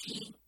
team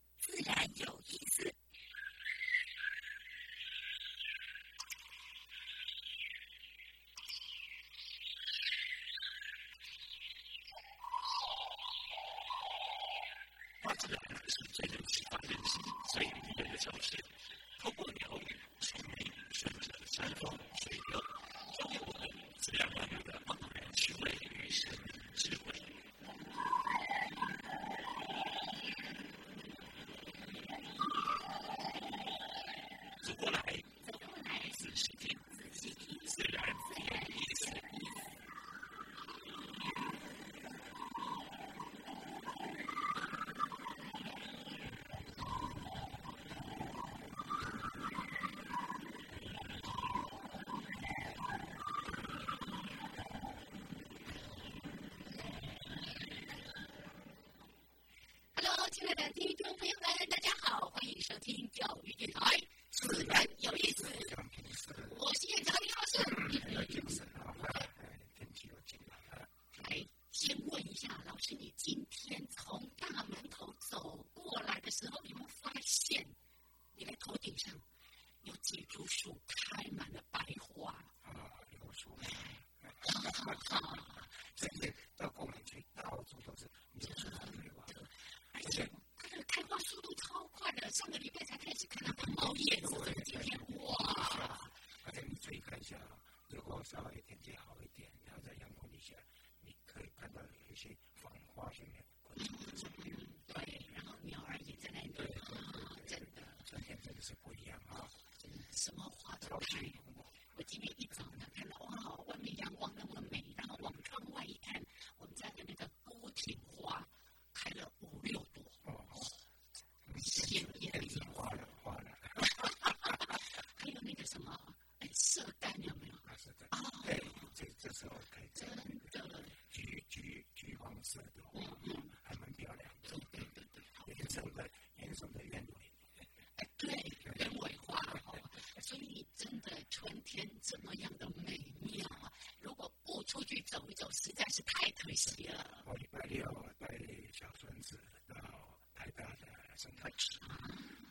欢迎收听教育电台。放花生对然后鸟儿也在那里啊天真的是不一样啊。什么花都开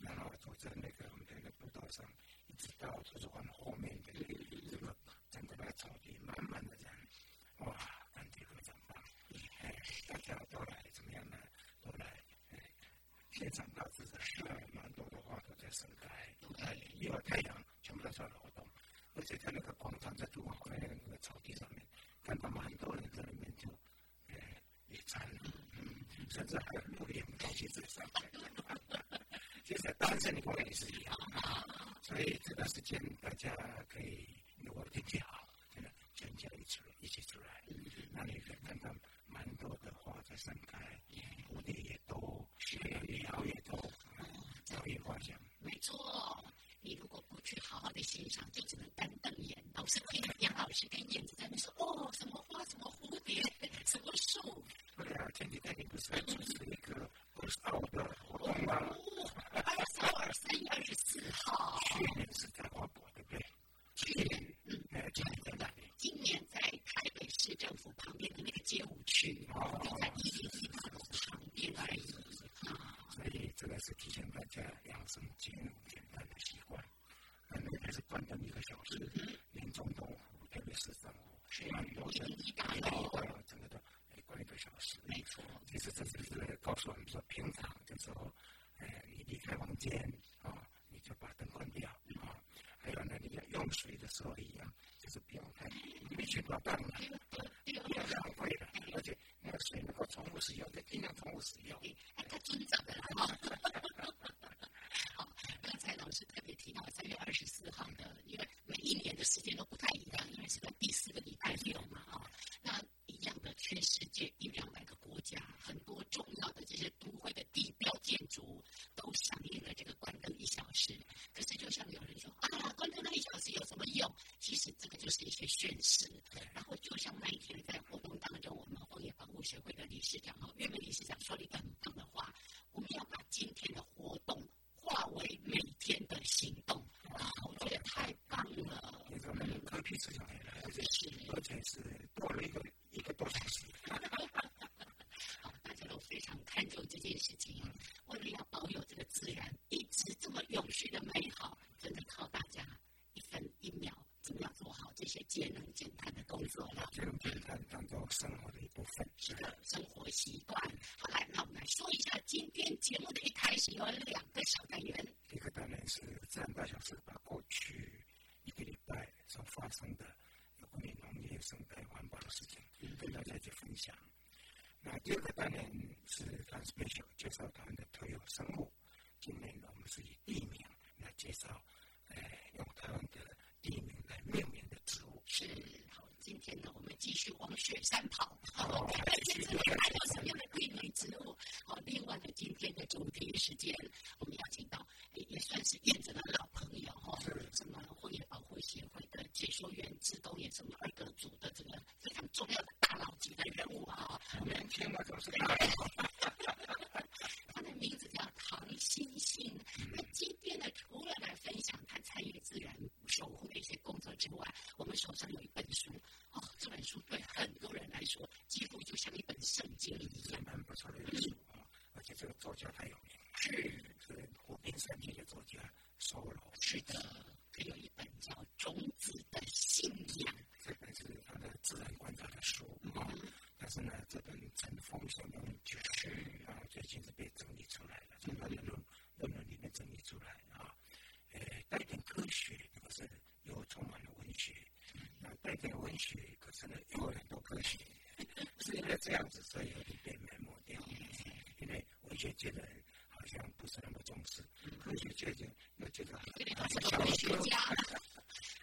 Nangawatutsa na ikarong 的那个整 patalsang tsikawatusukan hume be, tsikak tangkabatsa odi mamanda dyan. Wah, kandi kavatamang. Eh, takya kavatamang 这里过来也是一样啊，所以这段时间大家可以如果天气好，真的全家一起一起出来，那你可以看到。一个小时 хочу. Я не думал, 人一打 бы это 哎关一个小 Шинам не хотел. Я не думаю, что 间 questions. Άξανα, 续往雪山跑。好，看看今天还有什么样的地名植物。好，另外呢，今天的主题时间，我们邀请到也算是燕子的老朋友哈，什么荒野保护协会的解说员、自贡也什么二个组的这个非常重要的大佬级的人物啊。年轻嘛，都是。文学，可是呢，因为很多科学，是因为这样子，所以有点被埋没掉。因为文学界的人好像不是那么重视，科学界的人又觉得他是科学家。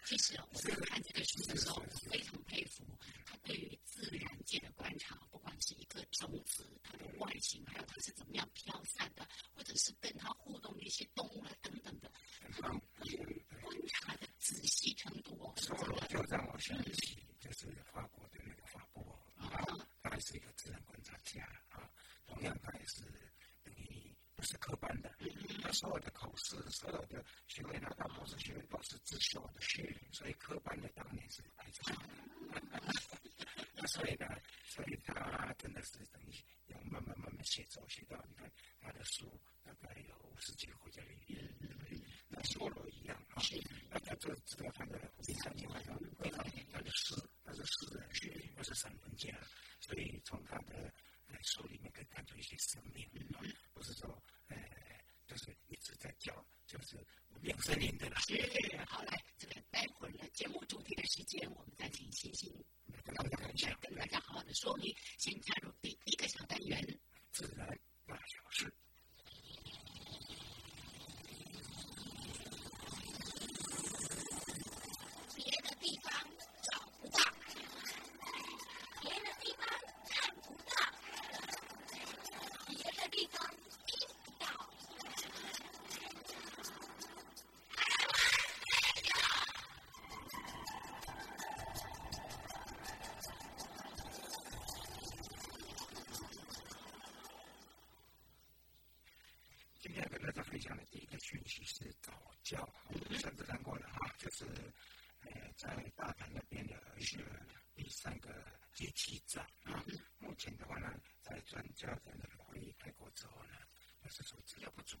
其实我在看这个书的时候，非常佩服他对于自然界的观察，不管是一颗种子，它的外形，还有它是怎么样飘散的，或者是跟它互动的一些动物啊等等的，观察的仔细程度哦。说了就让我想起，就是法国的那个法国啊。是一个自然观察家啊，同样他也是等于不是科班的，他所有的考试、所有的学位拿到博士学位都是自学的学，所以科班的当年是排除那所以呢，所以他真的是等于要慢慢慢慢写作，写到你看他的书大概有五十几个国家里面，那梭罗一样啊，那他这知道他的非常厉害，非常他的诗，他是诗人，不是散文家。所以从他的书里面可以看出一些生命，不是说呃，就是一直在叫，就是有声音的了。是，好来，这个待会儿呢，节目主题的时间，我们再请星星跟大家分享，跟大家好好的说明。先加入第一个小单元，自然大小事。在那个会议开过之后呢，还是说资料不足，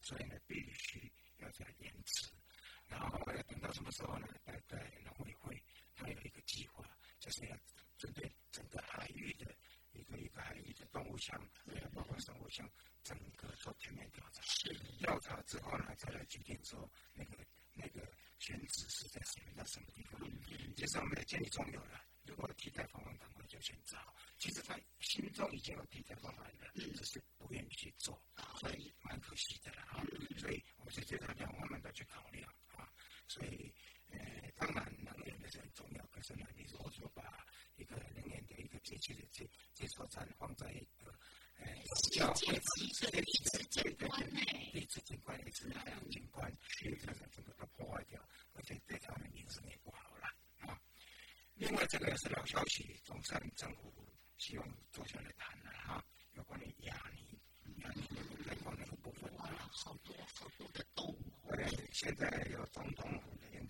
所以呢必须要再来延迟。然后要等到什么时候呢？大概农委会还有一个计划，就是要针对整个海域的一个一个海域的动物箱，还有包括生物箱，整个做全面调查。调查之后呢，再来决定说那个那个选址是在什么到什么地方。嗯，就是我们的建议中有了，如果替代方案当位就选择好。其实他心中已经有替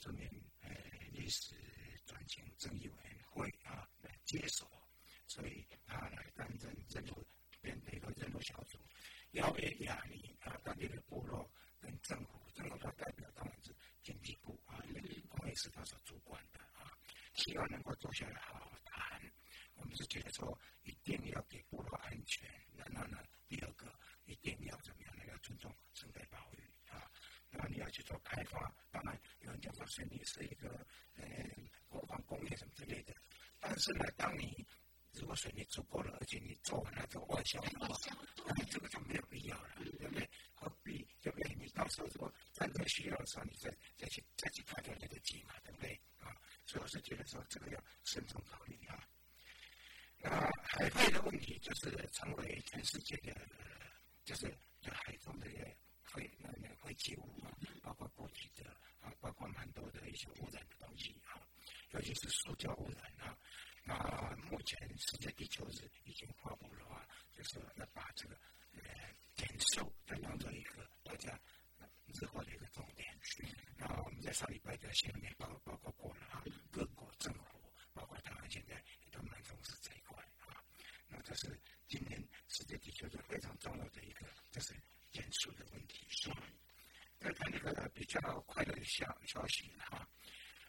革命呃历史转型正义委员会啊来接手，所以他来担任任务，编配个任务小组，要为亚尼啊当地的部落跟政府，政府的代表当然是经济部啊，因为同也是他所主管的啊，希望能够坐下来好好谈。我们是觉得说，一定要给部落安全，然后呢，第二个一定要怎么样呢？要尊重生态保育啊，那你要去做开发。水泥是一个呃国防工业什么之类的。但是呢，当你如果水泥足够了，而且你做完了这个外销的话，那么这个就没有必要了，对不对？何必对不对？你到时候如果真正需要的时候，你再再去再去开来得及嘛，对不对？啊，所以我是觉得说这个要慎重考虑啊。那海废的问题就是成为全世界的，就是在海中的废那个废弃物啊，包括固体的啊，包括蛮多的一些污染的东西啊，尤其是塑胶污染啊。那目前世界地球日已经发布的话，就是要把这个呃减速要当做一个大家日后的一个重点。然后我们在上礼拜的新闻报报告过了啊，各国政府包括台湾现在也都蛮重视这一块啊。那这是今年世界地球日非常重要的一个，就是减速的问题。再看那个比较快乐的消消息哈，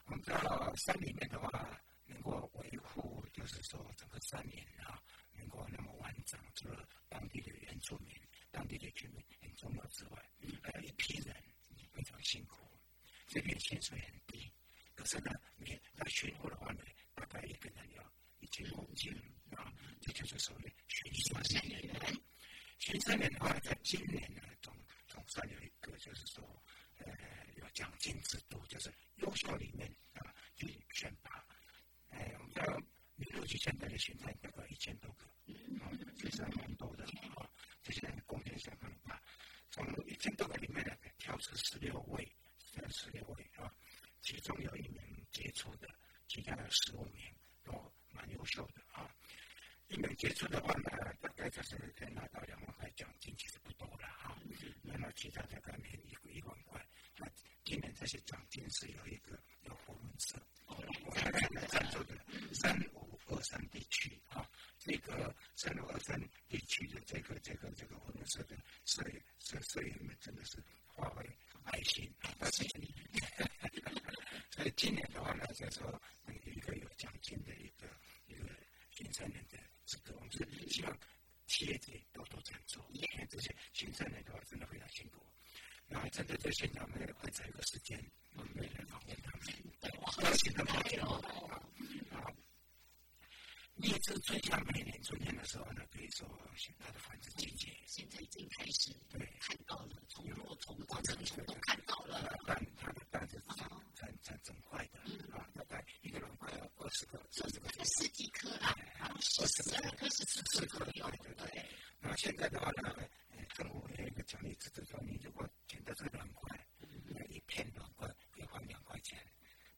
我们到山里面的话。能够维护，就是说整个山林啊，能够那么完整，除了当地的原住民、当地的居民很重要之外，还有一批人非常辛苦，这边薪水很低，可是呢，你来巡护的话呢，大概一个人要一千公斤啊，这就是所谓巡山员。巡山员的话，在今年呢，总总算有一个，就是说，呃，有奖金制度，就是优秀里面啊，去选拔。哎，我们知道，你过去现在的巡山大概一千多个，啊，其实蛮多的啊。这些人贡献相当大，从一千多个里面呢，挑出十六位，这十六位啊，其中有一名杰出的，其他的十五名都蛮优秀的啊。一名杰出的话呢，大概就是可以拿到两万块奖金，其实不多了啊。那么其他大概免一一万块。那今年这些奖金是有一个有福伦社。我们现在在座的三五二三地区啊，这个三五二三地区的这个这个这个我们说的社社社员们真的是发挥爱心啊，谢谢你。所以今年的话呢，就说有一个有奖金的一个一个新三年的这个，我们是希望企业界多多赞助，因为这些新三年的话真的非常辛苦。然后针对这些，我们也会在一个时间，我们来访问他们。邀请的朋友啊，荔枝春夏每年春天的时候呢，可以说它的繁殖季节。现在已经开始对看到了，从落虫到成虫都看到了。蛋它的蛋是产产产整块的啊，大概一个卵块二十个，二十个十几颗啊，十十二颗十四颗有对。那现在的话呢，政府有一个奖励制度，说你如果捡到这个卵块，那一片卵块可以换两块钱。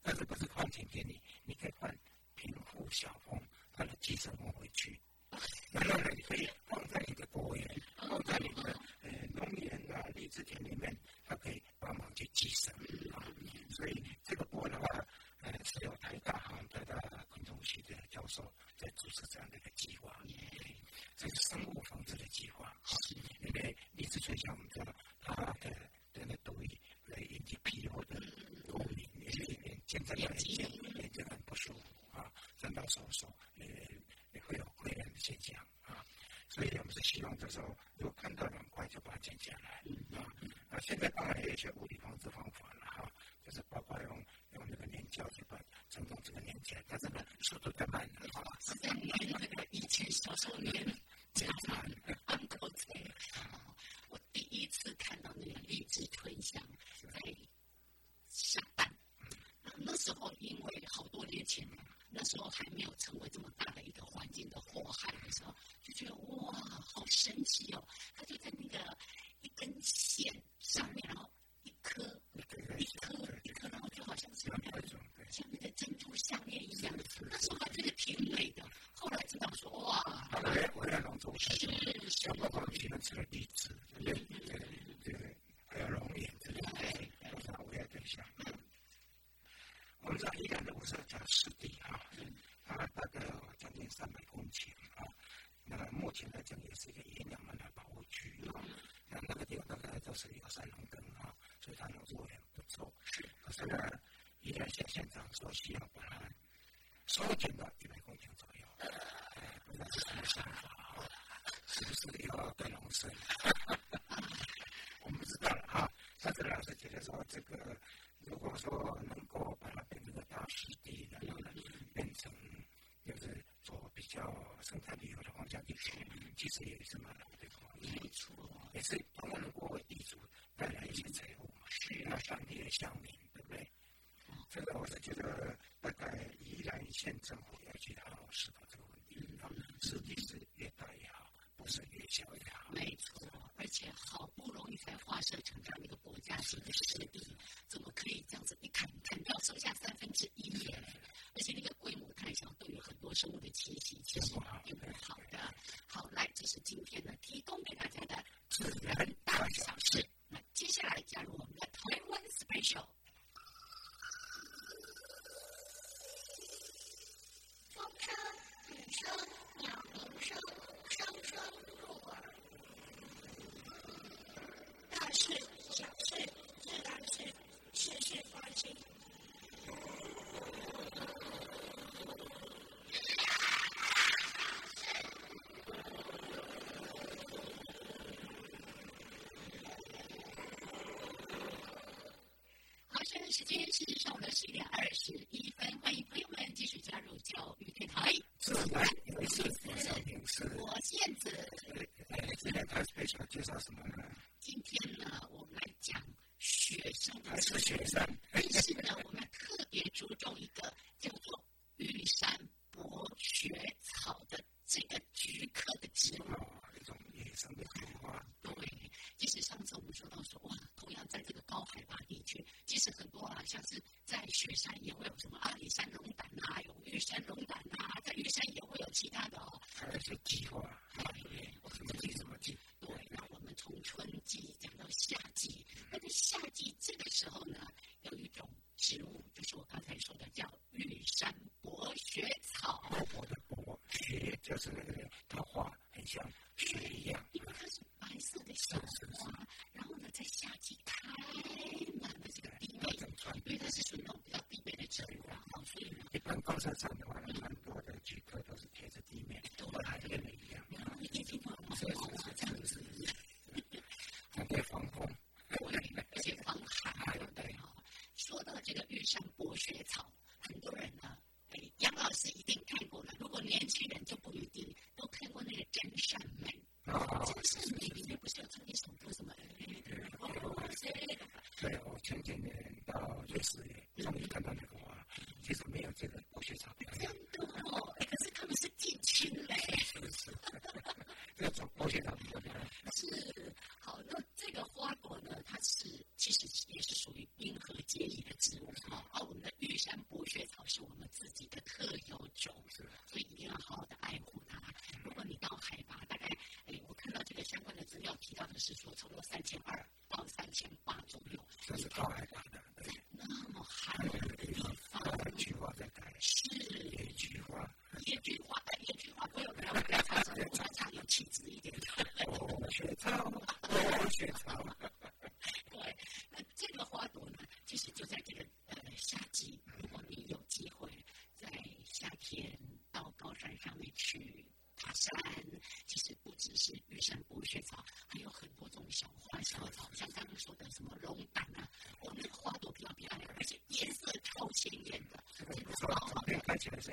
但是不是换钱给你？你可以换贫富小峰他的寄生蜂回去，然后呢，你可以放在你的果园，放在你的呃农园啊、荔枝田里面，它可以帮忙去寄生。所以这个波的话，呃，是有台大哈台大昆虫系的教授在主持这样的一个计划，这是生物防治的计划。因为荔枝春香我们知道它的的那毒液会引起皮肤的过敏。现在眼睛眼睛很不舒服啊，真到手手也也会有溃烂的现象啊，所以我们是希望这时候如果看到两块就把它剪下来啊。那现在当然也有一些物理防治方法了哈，就是包括用用那个粘胶去把成功这个粘起来，但是呢速度太慢了啊。是在粘那个以前小时候粘夹板安口子啊，我第一次看到那个荔枝春香在下蛋。那时候，因为好多年前嘛，那时候还没有成为这么大这个，已经现县长做需要把了，收紧了一百公斤左右，哎，不能是太伤了，是不是要更隆盛？我们不知道了哈。上次老师觉得说，这个如果说能够把它变成个大湿地，然后呢，变成就是做比较生态旅游的方家地区，其实也是蛮好的方，地主带来一些财富需要啊，商的乡民。对。这个我是觉得大概宜兰县政府要去好好思考这个问题，嗯、是地是越大越好，不是越小越好。没错，而且好不容易才划设成长一个国家级的湿地，怎么可以这样子一砍砍掉剩下三分之一？而且那个规模太小，对于很多生物的栖息其实并不好的。好，来，这是今天呢提供给大家的自然大小事。那接下来加入我们的台湾 special。雪山也会有什么阿里山龙胆呐，有玉山龙胆呐，在玉山也会有其他的。车站的话，有蛮多的举客都是贴着地面，跟我来的一样。所以说，这样子，还可防风，而且防寒，对。说到这个玉山博学草。就说超过三千二。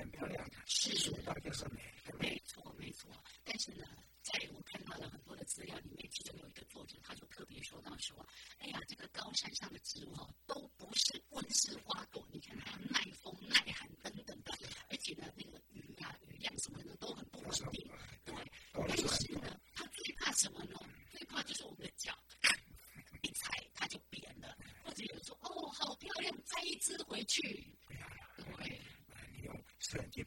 漂亮，世俗的就是美。没错，没错。但是呢，在我看到了很多的资料里面，其中有一个作者，他就特别说到说：“哎呀，这个高山上的植物都不是温室花朵，你看它耐风、耐寒等等的，而且呢，那个雨啊、雨量什么的都很不稳定。对，但是呢，他最怕什么呢？最怕就是我们的脚。”一踩它就扁了，或者有人说哦，好漂亮，摘一只回去，Frenzy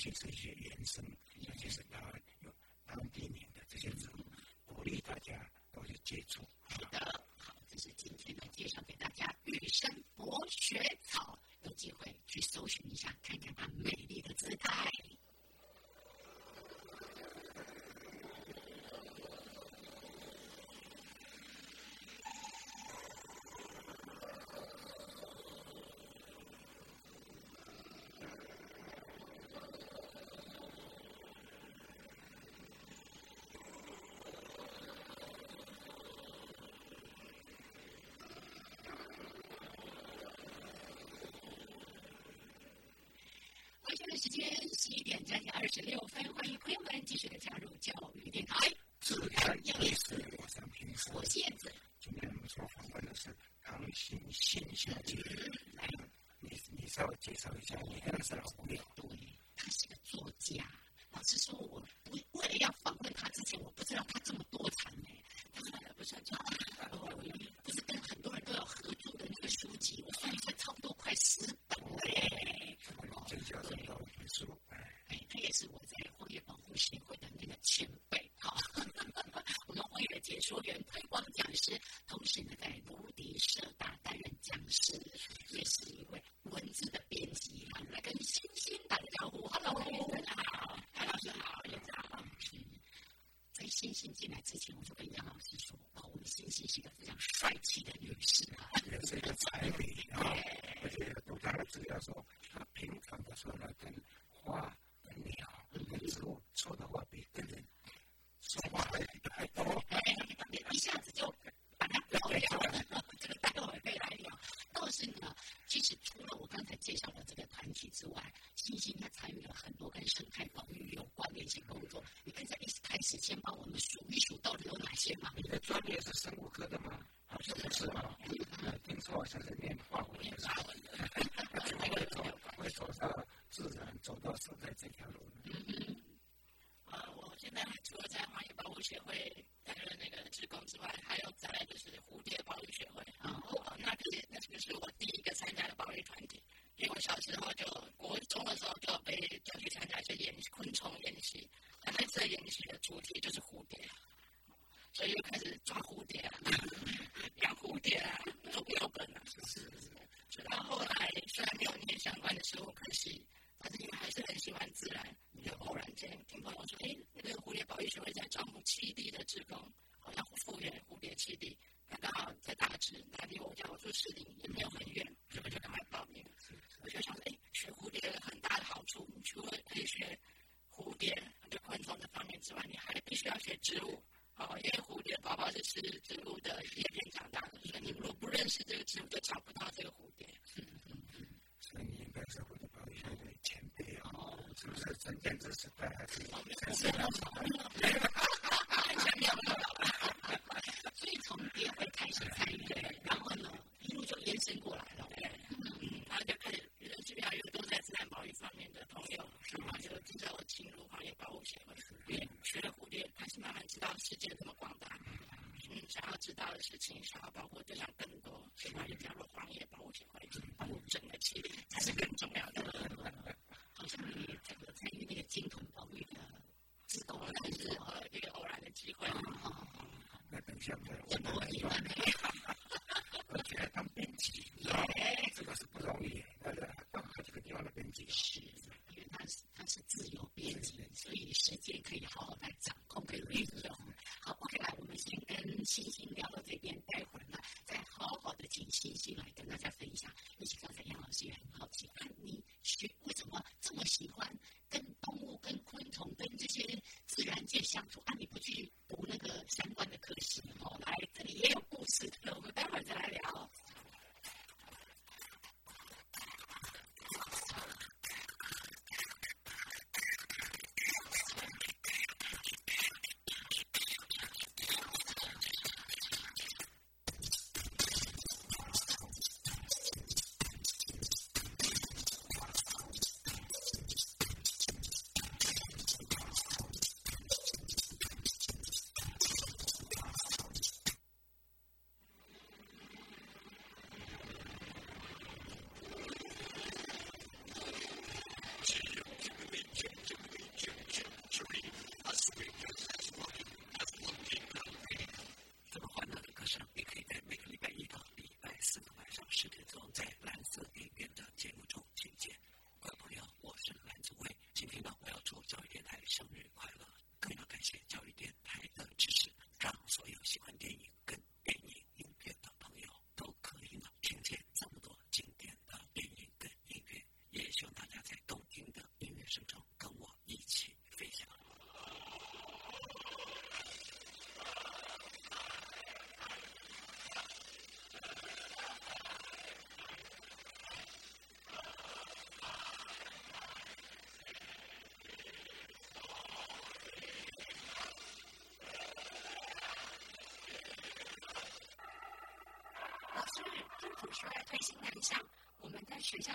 形成一些延点赞近二十六分，欢迎朋友们继续的加入教育电台。说。今天我们的是，来，你你稍微介绍一下。this is Jim Daly.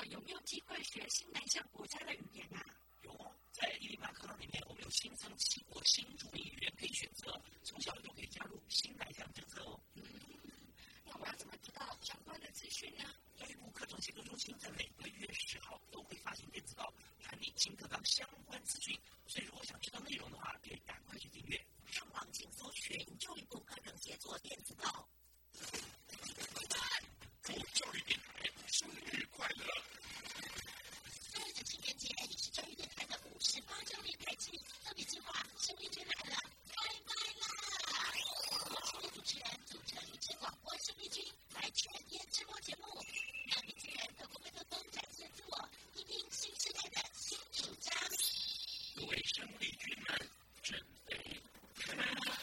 有没有机会学新南向国家的语言啊？有，在伊利马课堂里面，我们有新增七国新主义语言可以选择，从小就可以加入新南向政策哦。嗯，那我要怎么知道相关的资讯呢？教育部课程协作中心在每个月十号都会发行电子报，传递新课纲相关资讯。所以，如果想知道内容的话，可以赶快去订阅。上网请搜寻教育部课程协作电子报。祝教育电台生日快乐！今日的情人节也是教育电台的五十八周年开机特别计划，生日君来了，拜拜啦！我是主持人，组成一支广播生力军，来全天直播节目，让年轻人透过麦克风展现自我，听听新时代的新主张。各位生力军们，准备开麦啦！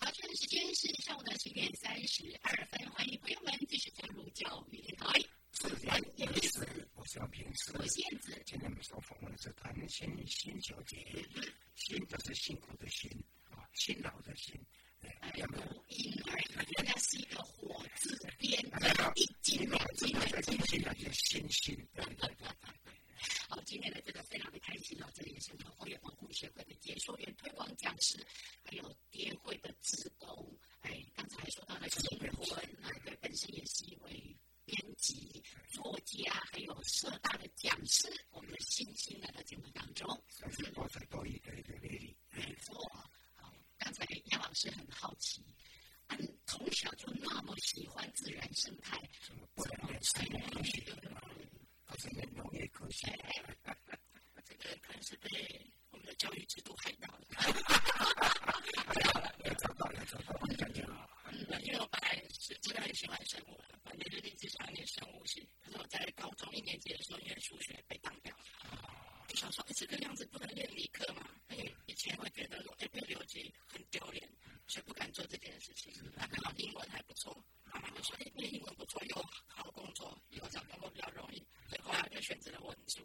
好，现在时间是上午的十点三十二分，欢迎朋友们继续加入教育电台。自然有意思，我是杨平时。我是燕子，今天我们所访问的是谭新新小姐，辛就是辛苦的辛啊，辛劳的辛。哎，母婴儿原来是一个火字边的一斤两斤的斤，现在是星星。好，今天呢真的非常的开心哦，这里是荒野保护协会的解说员、推广讲师，还有蝶会的职工。哎，刚才说到了新婚，啊，对，本身也是一位编辑、作家，还有社大的讲师。我们的信心来到节目当中，三十多岁多一个一个魅力。没错。好，刚才杨老师很好奇，嗯，从小就那么喜欢自然生态，怎么不能念生物科学？不是念农业科学？这个可能是被我们的教育制度害到了。要找到，要找到，我讲讲啊。嗯，因为我本来是真的很喜欢生物的，反正就立志想要念生物系。可是我在高中一年级的时候，因为数学被当掉了，就想说，哎，这个样子不能念理科嘛？因为以前会觉得说，哎，被留级很丢脸，却不敢做这件事情。他刚好英文还不错，妈妈就说，哎，你英文不错，有好工作，以后找工作比较容易。所以后来就选择了文组，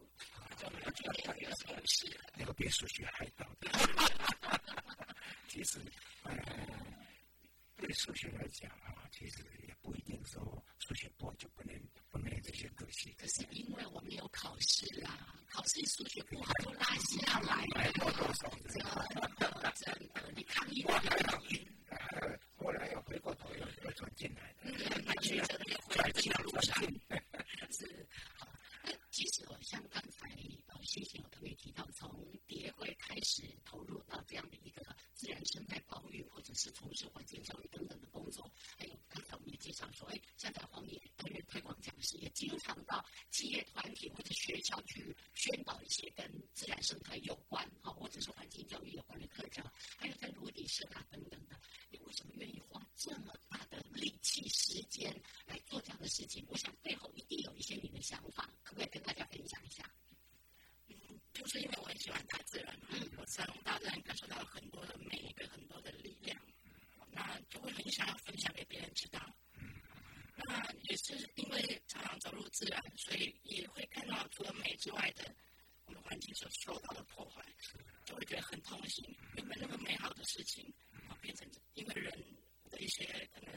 就没有去念那个生物系了。那个被数学害到的。其实，嗯，对数学来讲啊，其实也不一定说数学不好就不能不能这些东西。可是因为我们有考试啦，考试数学不好就拉下来了。多多少真的真的，你抗议我抗议。后来又回过头又又转进来的。嗯，蛮曲折的，又回来这条路上。是，好。那其实我像刚才呃，星星有特别提到，从蝶会开始投入到这样的一个自然生态保育，或者是从事环境教育等等的工作，还有刚才我们也介绍说，哎，现在荒野担任推广讲师，也经常到企业团体或者学校去宣导一些跟自然生态有关，啊，或者是环境教育有关的课程，还有在陆地社大等等的。你为什么愿意花这么大的力气、时间来做这样的事情？我想背后一定有一些你的想法，可不可以跟大家分享一下？嗯，就是因为我很喜欢大自然，嗯，我从大自然感受到很多的美跟很多的力量，那就会很想要分享给别人知道。那也是因为常常走入自然，所以也会看到除了美之外的我们环境所受到的破坏，就会觉得很痛心。原本那么美好的事情，变成因为人的一些可能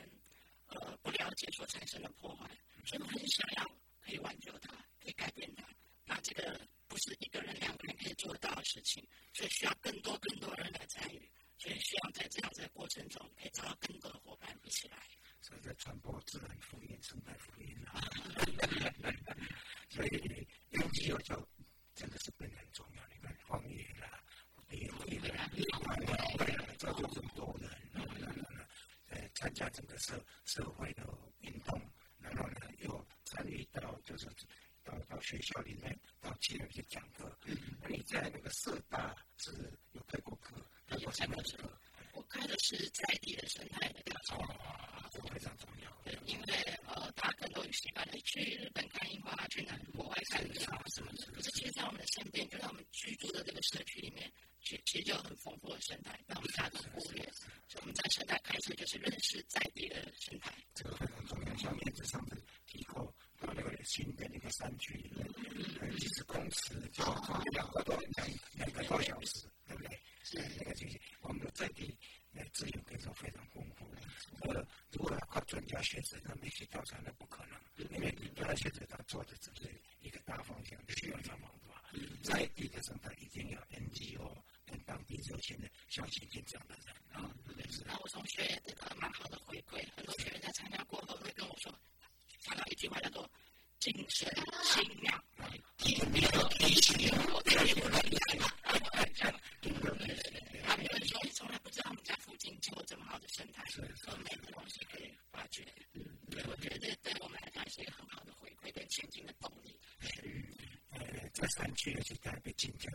呃不了解所产生了破坏，所以我很想要可以挽救它，可以改变它。那这个不是一个人、两个人可以做到的事情，所以需要更多、更多人来参与。所以希望在这样子的过程中，可以找到更多的伙伴一起来。所以在传播自然福音、生态福音啊。所以有机有教真的是变得很重要。你看荒野啦、野会啦、野会啦，造就这么多人，呃，参加整个社社会的写纸他，没去调查那不可能，因为你要选择他做的只是一个大方向，需要帮忙，对吧？在地的上，他一定要 NGO 跟当地有钱的像习天平这样的人啊，认。那我从学这个蛮好的回馈，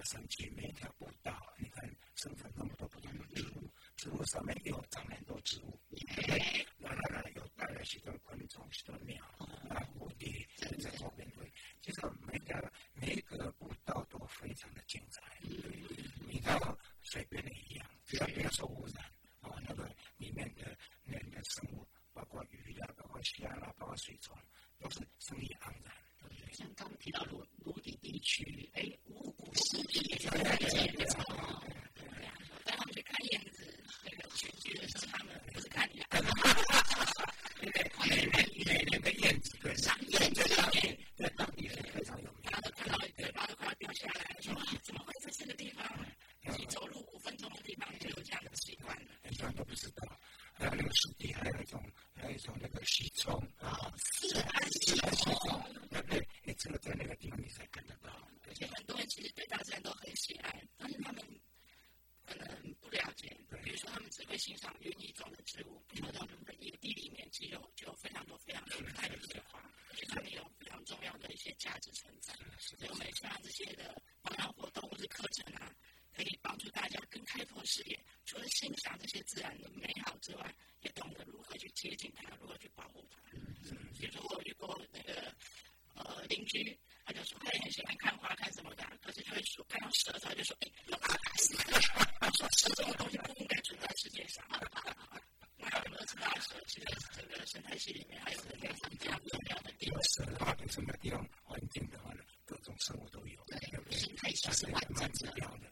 上去每条步道你看生长那么多不同的植物植物上面有长很多植物那那那有大量许多昆虫许多鸟啊蝴蝶在后面对就是每们家每个步道都非常的精彩你看啊随便你一样只要不要受污染啊那个里面的那个生物包括鱼啊包括虾啊包括水虫。just enlightens us, you know.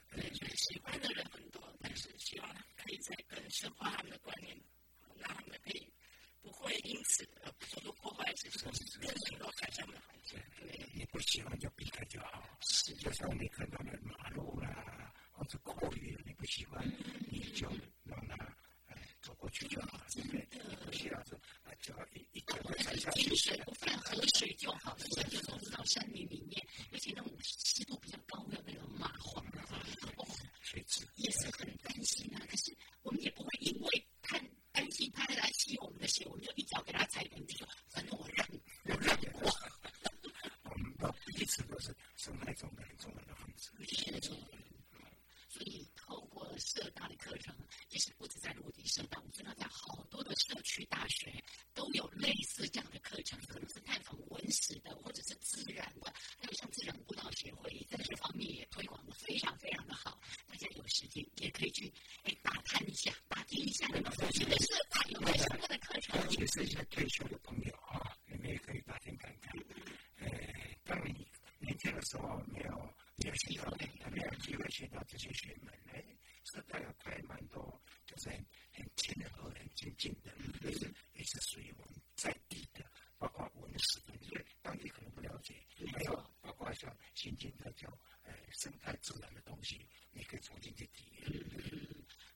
些那叫哎生态自然的东西，你可以重新去体验。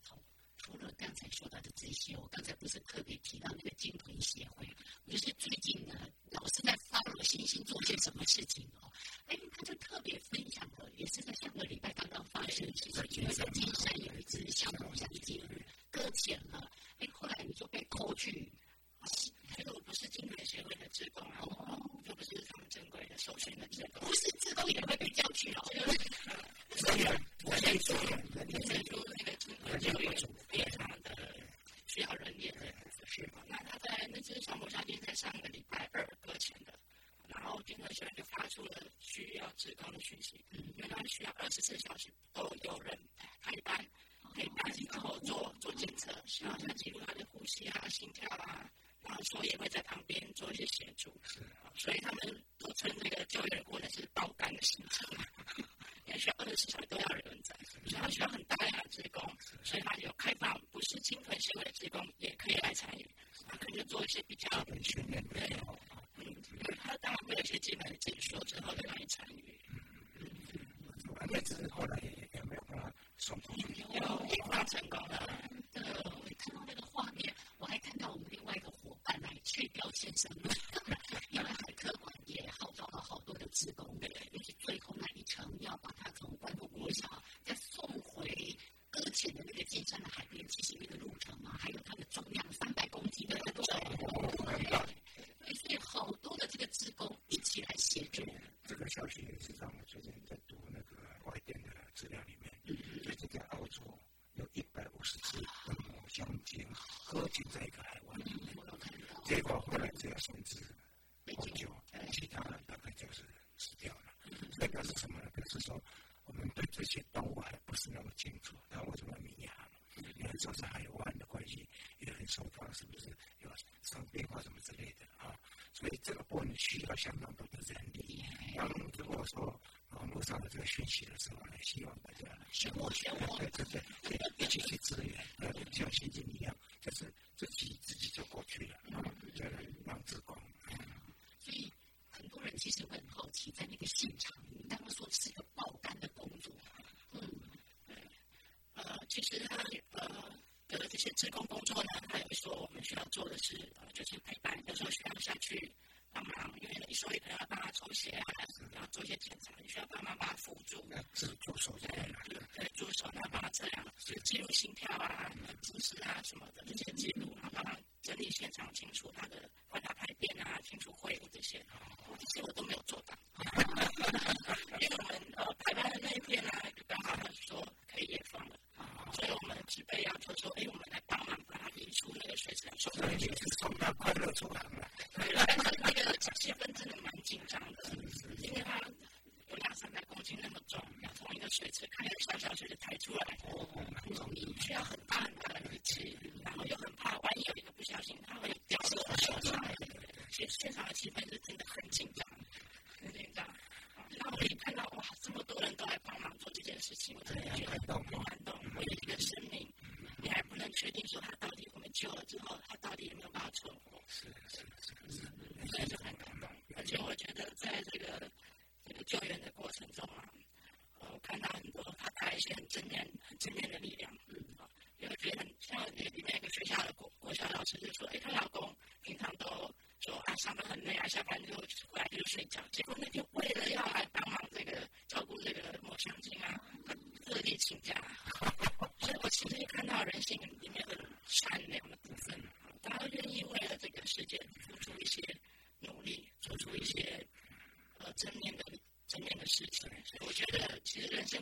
好，除了刚才说到的这些，我刚才不是特别。这个结果后来这个甚至没多久其他的大概就是死掉了这个是什么呢就是说我们对这些动物还不是那么清楚那我怎么明呀你们说是海湾的关系也很受话是不是有生变化什么之类的啊所以这个过程需要相当多的人力当如果说网络上的这个讯息的时候呢希望大家相互相互的这个一起去支援像现金一样其实他呃的这些职工工作呢，还有说我们需要做的是呃就是陪伴，有时候需要下去帮忙，因为你说一个要帮他抽血啊，要做一些检查，你需要帮忙把他辅助，是助助手在哪里？对，助手呢帮他测量，记录心跳啊、姿势啊什么的这些记录，然后帮他整理现场，清楚他的帮他排便啊，清楚会这些，这些我都没有做到，因为我们呃排班的那一天呢。those who have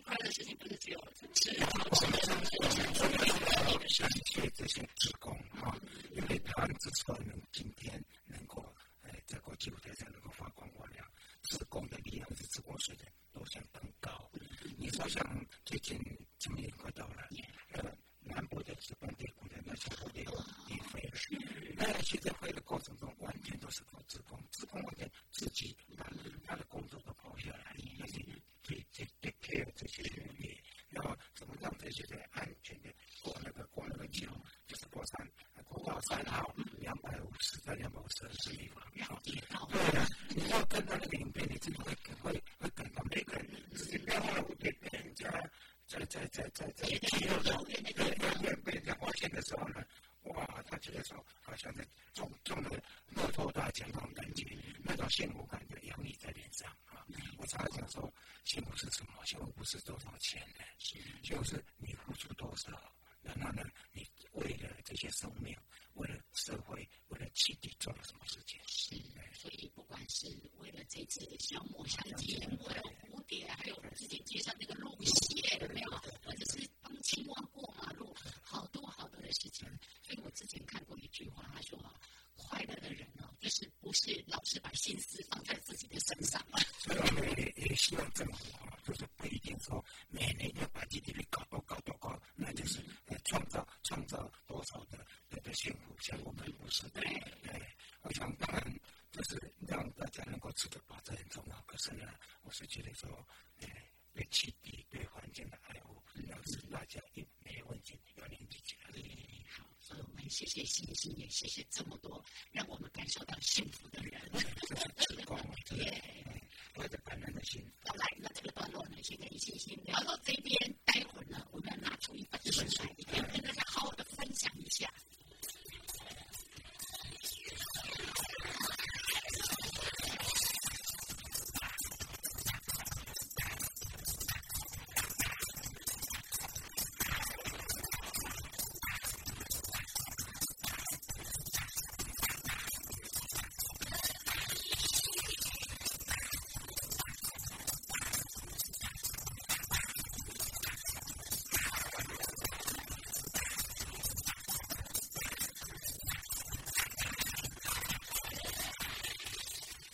paylaşacağım. अच्छा अच्छा अच्छा ये क्या हो गया ये क्या हो गया अपने क्या पहुंचे ना सोना 大家能够吃得饱，这很重要。可是呢，我是觉得说，哎，对气体、对环境的爱护，要是大家一没问题，要连接起来。好，所以我们谢谢星星，也谢谢这么多让我们感受到幸福的人。吃光，对，我的感恩的心。好，来，那这个段落呢，先跟星星聊到这边，待会儿呢，我们要拿出一本书来，一定要跟大家好好的分享一下。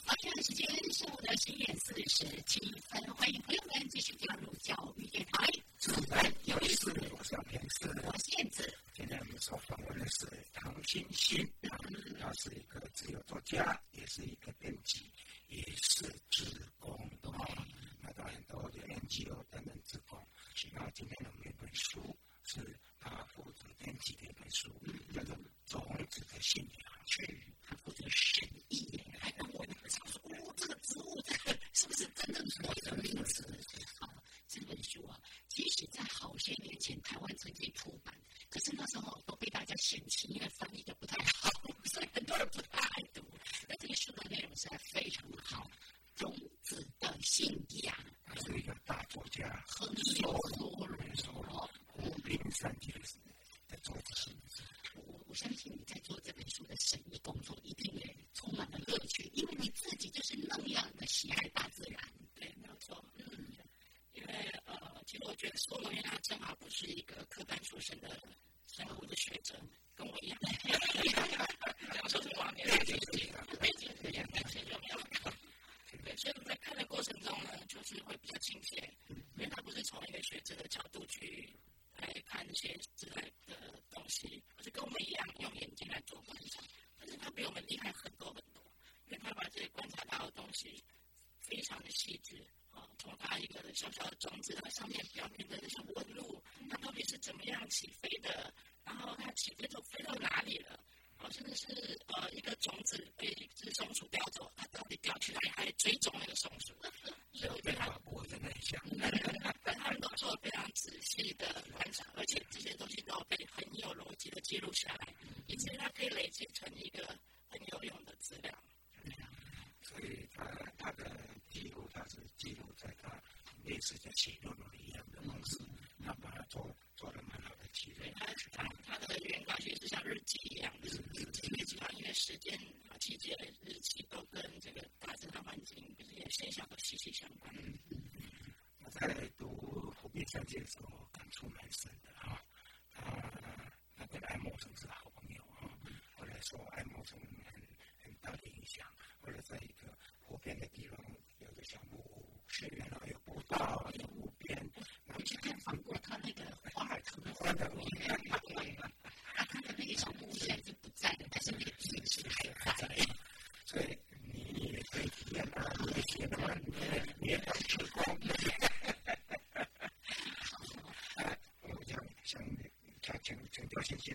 好，现在时间是我的十点四十七分，欢迎朋友们继续加入教育电台。自然有意思，我是平时我是燕子，今天我们所访问的是唐欣欣，他是一个自由作家，也是一个编辑，也是职工，啊，那到很多的 NGO 担任职工。那今天我们有一本书是他负责编辑的一本书，叫做《种子的信仰》。他负责审议，还跟我们讲说，哦，这个植物，这个是不是真正所谓的名词？啊，这本书啊，其实在好些年前台湾曾经出版，可是那时候都被大家嫌弃，因为翻译的不太好，所以很多人不太爱读。但这个书的内容实在非常的好，《种子的信仰》。他是一个大作家，很有多人说，湖滨山地的作者。我我相信你在做这本书的审议工作，一定也充满了乐趣，因为你自己就是那样的喜爱大自然。对，没有错。嗯，因为呃，其实我觉得索罗亚他正好不是一个科班出身的生物的学者，跟我一样。讲说是往年的背景，背景是也完全就没有看。对，所以在看的过程中呢，就是会比较样，很小的时候的时候，五零三级时候在做这些。我我相信你在做这本书的审议工作，一定也充满了乐趣，因为你自己就是那样的喜爱大自然。对，没有错。嗯，因为呃，其实我觉得苏龙他正好不是一个科班出身的生物的学者，跟我一样。讲说是往年的背景，背景不一样，但是就。所以在看的过程中呢，就是会比较亲切。从一个学者的角度去来看这些自然的东西，而是跟我们一样用眼睛来做观察，但是他比我们厉害很多很多，因为他把这些观察到的东西非常的细致啊，从他一个小小的种子，它上面表面的那些纹路，它到底是怎么样起飞的，然后它起飞都飞到哪里了？好，甚至是呃一个种子被一只松鼠叼走，它到底叼去哪里？还追踪那个松鼠，所以我觉得他我真的很想，他们都做非常仔细的观察，而且这些东西都被很有逻辑的记录下来，以至于它可以累积成一个很有用的资料。所以他他的记录，他是记录在他类似像写论文一样的方式，他把它做做的蛮好的记录。他他他的原稿其实像日记一样的，日记日记因为时间啊季节日期都跟这个大自然环境这些现象都息息相关。我在读《湖滨三界》的时候，感触蛮深的啊。他他跟爱默生是好朋友啊。后来说爱默生很很大的影响。后来在一个湖边的地方有个小木屋，是原来有步道，有湖边。我去看访过他那个华尔特的花的屋，对，他的那个小木屋现在已经不在了，但是那个地址还在。所以你也可以体验啊，你也体验啊，你也你也要时光。啊，我想想他请请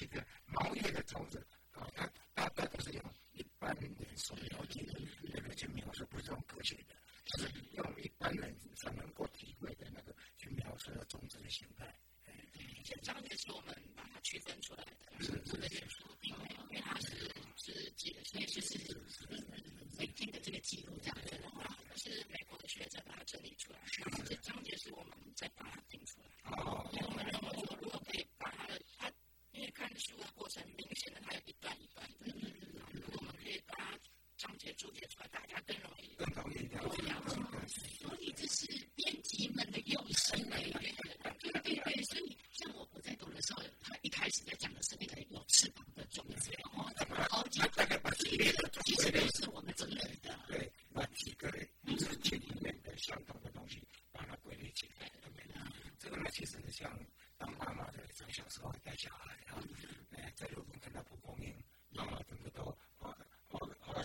Michigan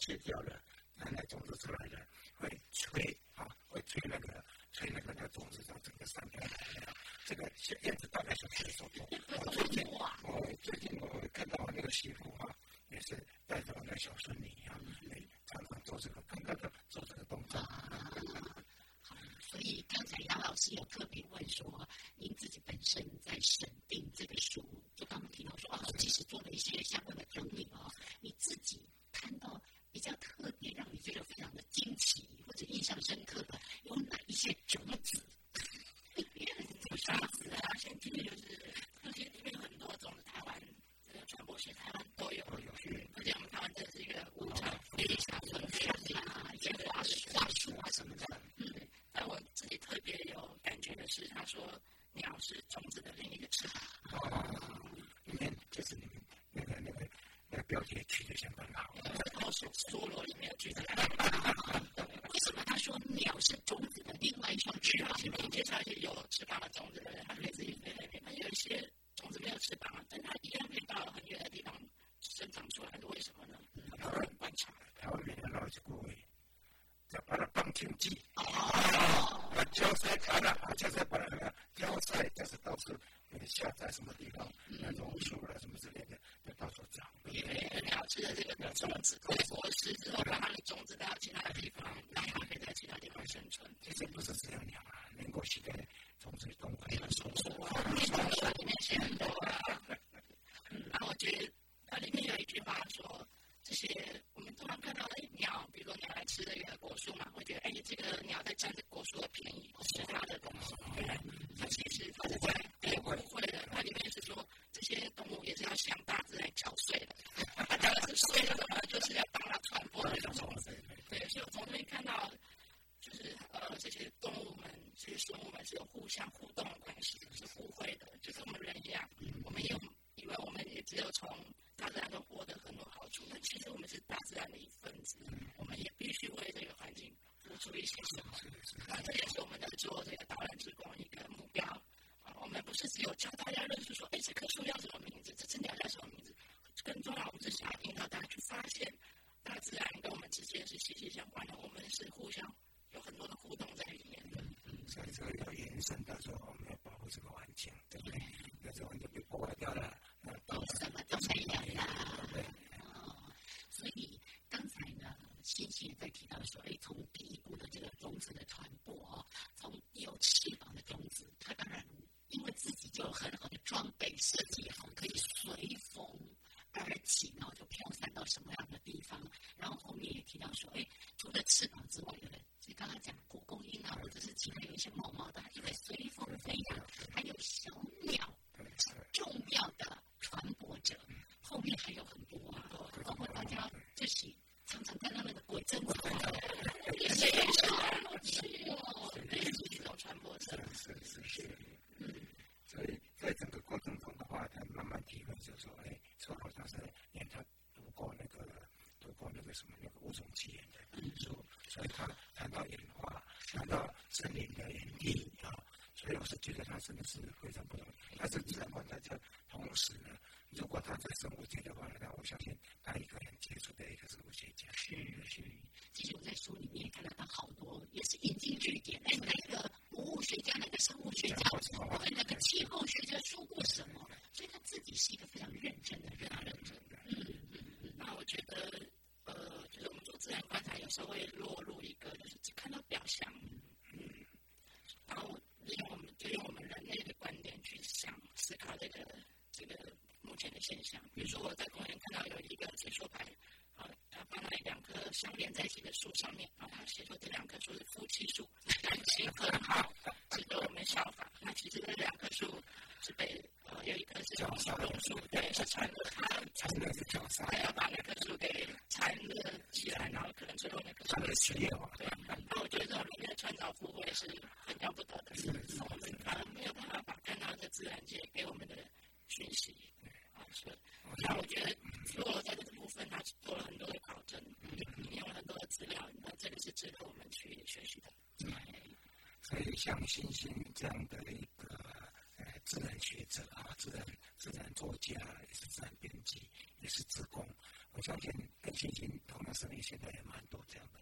去掉了，奶奶种子出来的，会吹啊，会吹那个吹那个种子，让整个上面。这个叶子大概是十左右。to me consequences. 不想。从第一步的这个种子的传。真的是非常不容易。但是自然观察家同时呢，如果他在生物界的话，那我相信他一个人接触的一个生物学家。是是，其实我在书里面看到他好多也是引经据典，哎，那个博物学家、那个生物学家，那个气候学家说过什么，所以他自己是一个非常认真的人，认真的。嗯嗯。那我觉得，呃，就是我们做自然观察，有时候会落入一个就是只看到表象。然后利用我们就用我们人类的观点去想思考这个这个目前的现象。比如说我在公园看到有一个解说牌，啊，它放在两棵相连在一起的树上面，啊，它写说这两棵树是夫妻树，感情很好，值得我们效仿。那其实这两棵树是被呃有一棵是小榕树，对，是缠着它，缠的是绞杀，它要把那棵树给缠了起来，然后可能最后那棵树死掉了。对，那我觉得这种里面的创造复会是。很了不得的，是我们可能没有办法把看到的自然界给我们的讯息，啊，是。那我觉得，如果在这个部分他做了很多的考证，引用很多的资料，那这个是值得我们去学习的。所以，像星星这样的一个呃自然学者啊，自然自然作家，也是自然编辑，也是自工，我相信跟星星同样生意现在也蛮多这样的。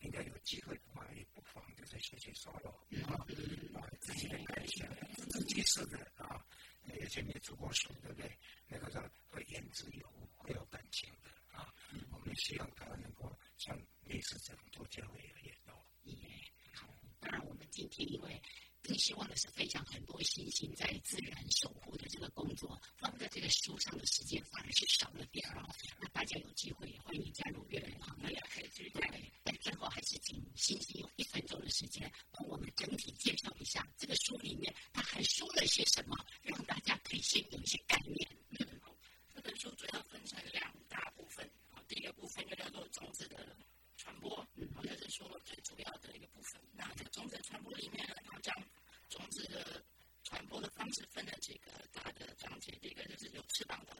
应该有机会的话，也不妨就是写写说了啊，啊，自己的感想，自己写的啊，而且你主播说，对不对？那个叫会言之有物，会有感情的啊。我们希望他能够像类似这样多教会越来越多。好，当然我们今天因为。更希望的是分享很多星星在自然守护的这个工作，放在这个书上的时间反而是少了点儿。那大家有机会欢迎加入阅人行列，可以去看。但最后还是请星星用一分钟的时间帮我们整体介绍一下这个书里面它还说了些什么，让大家可以先有一些概念。这本书主要分成两大部分，第一个部分就叫做种子的传播，这是说最主要的一个部分。那这个种子传播里面传播的方式分了几个大的章节，第一个就是有翅膀的，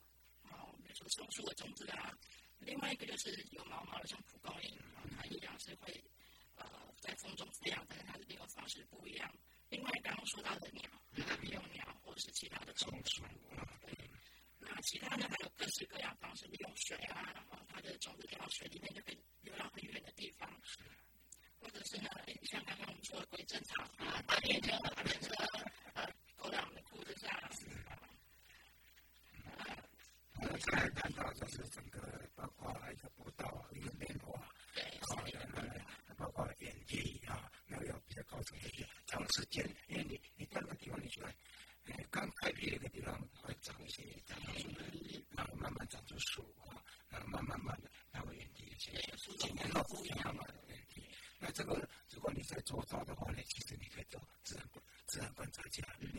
哦，比如说松树的种子啊；另外一个就是有毛毛的，像蒲公英，它一样是会呃在风中飞扬，但是它的利用方式不一样。另外刚刚说到的鸟，利用鸟或者是其他的虫子，对。那其他的还有各式各样方式，利用水啊，然后它的种子掉到水里面就可以流到很远的地方。或者是呢，像刚刚我们说的鬼针草啊，大便车、大便车，驾驶，那我现在看到就是整个包括一个步道一个变化，好的，包括眼距啊，那要比较高层一点，长时间，因为你你到那地方你觉得，刚开辟一个地方会长一些，长一些，然后慢慢长出树啊，然后慢慢慢的，然后眼距一些，几年到不一样嘛，那这个如果你在做到的话呢，其实你可以做自然自然观察家。嗯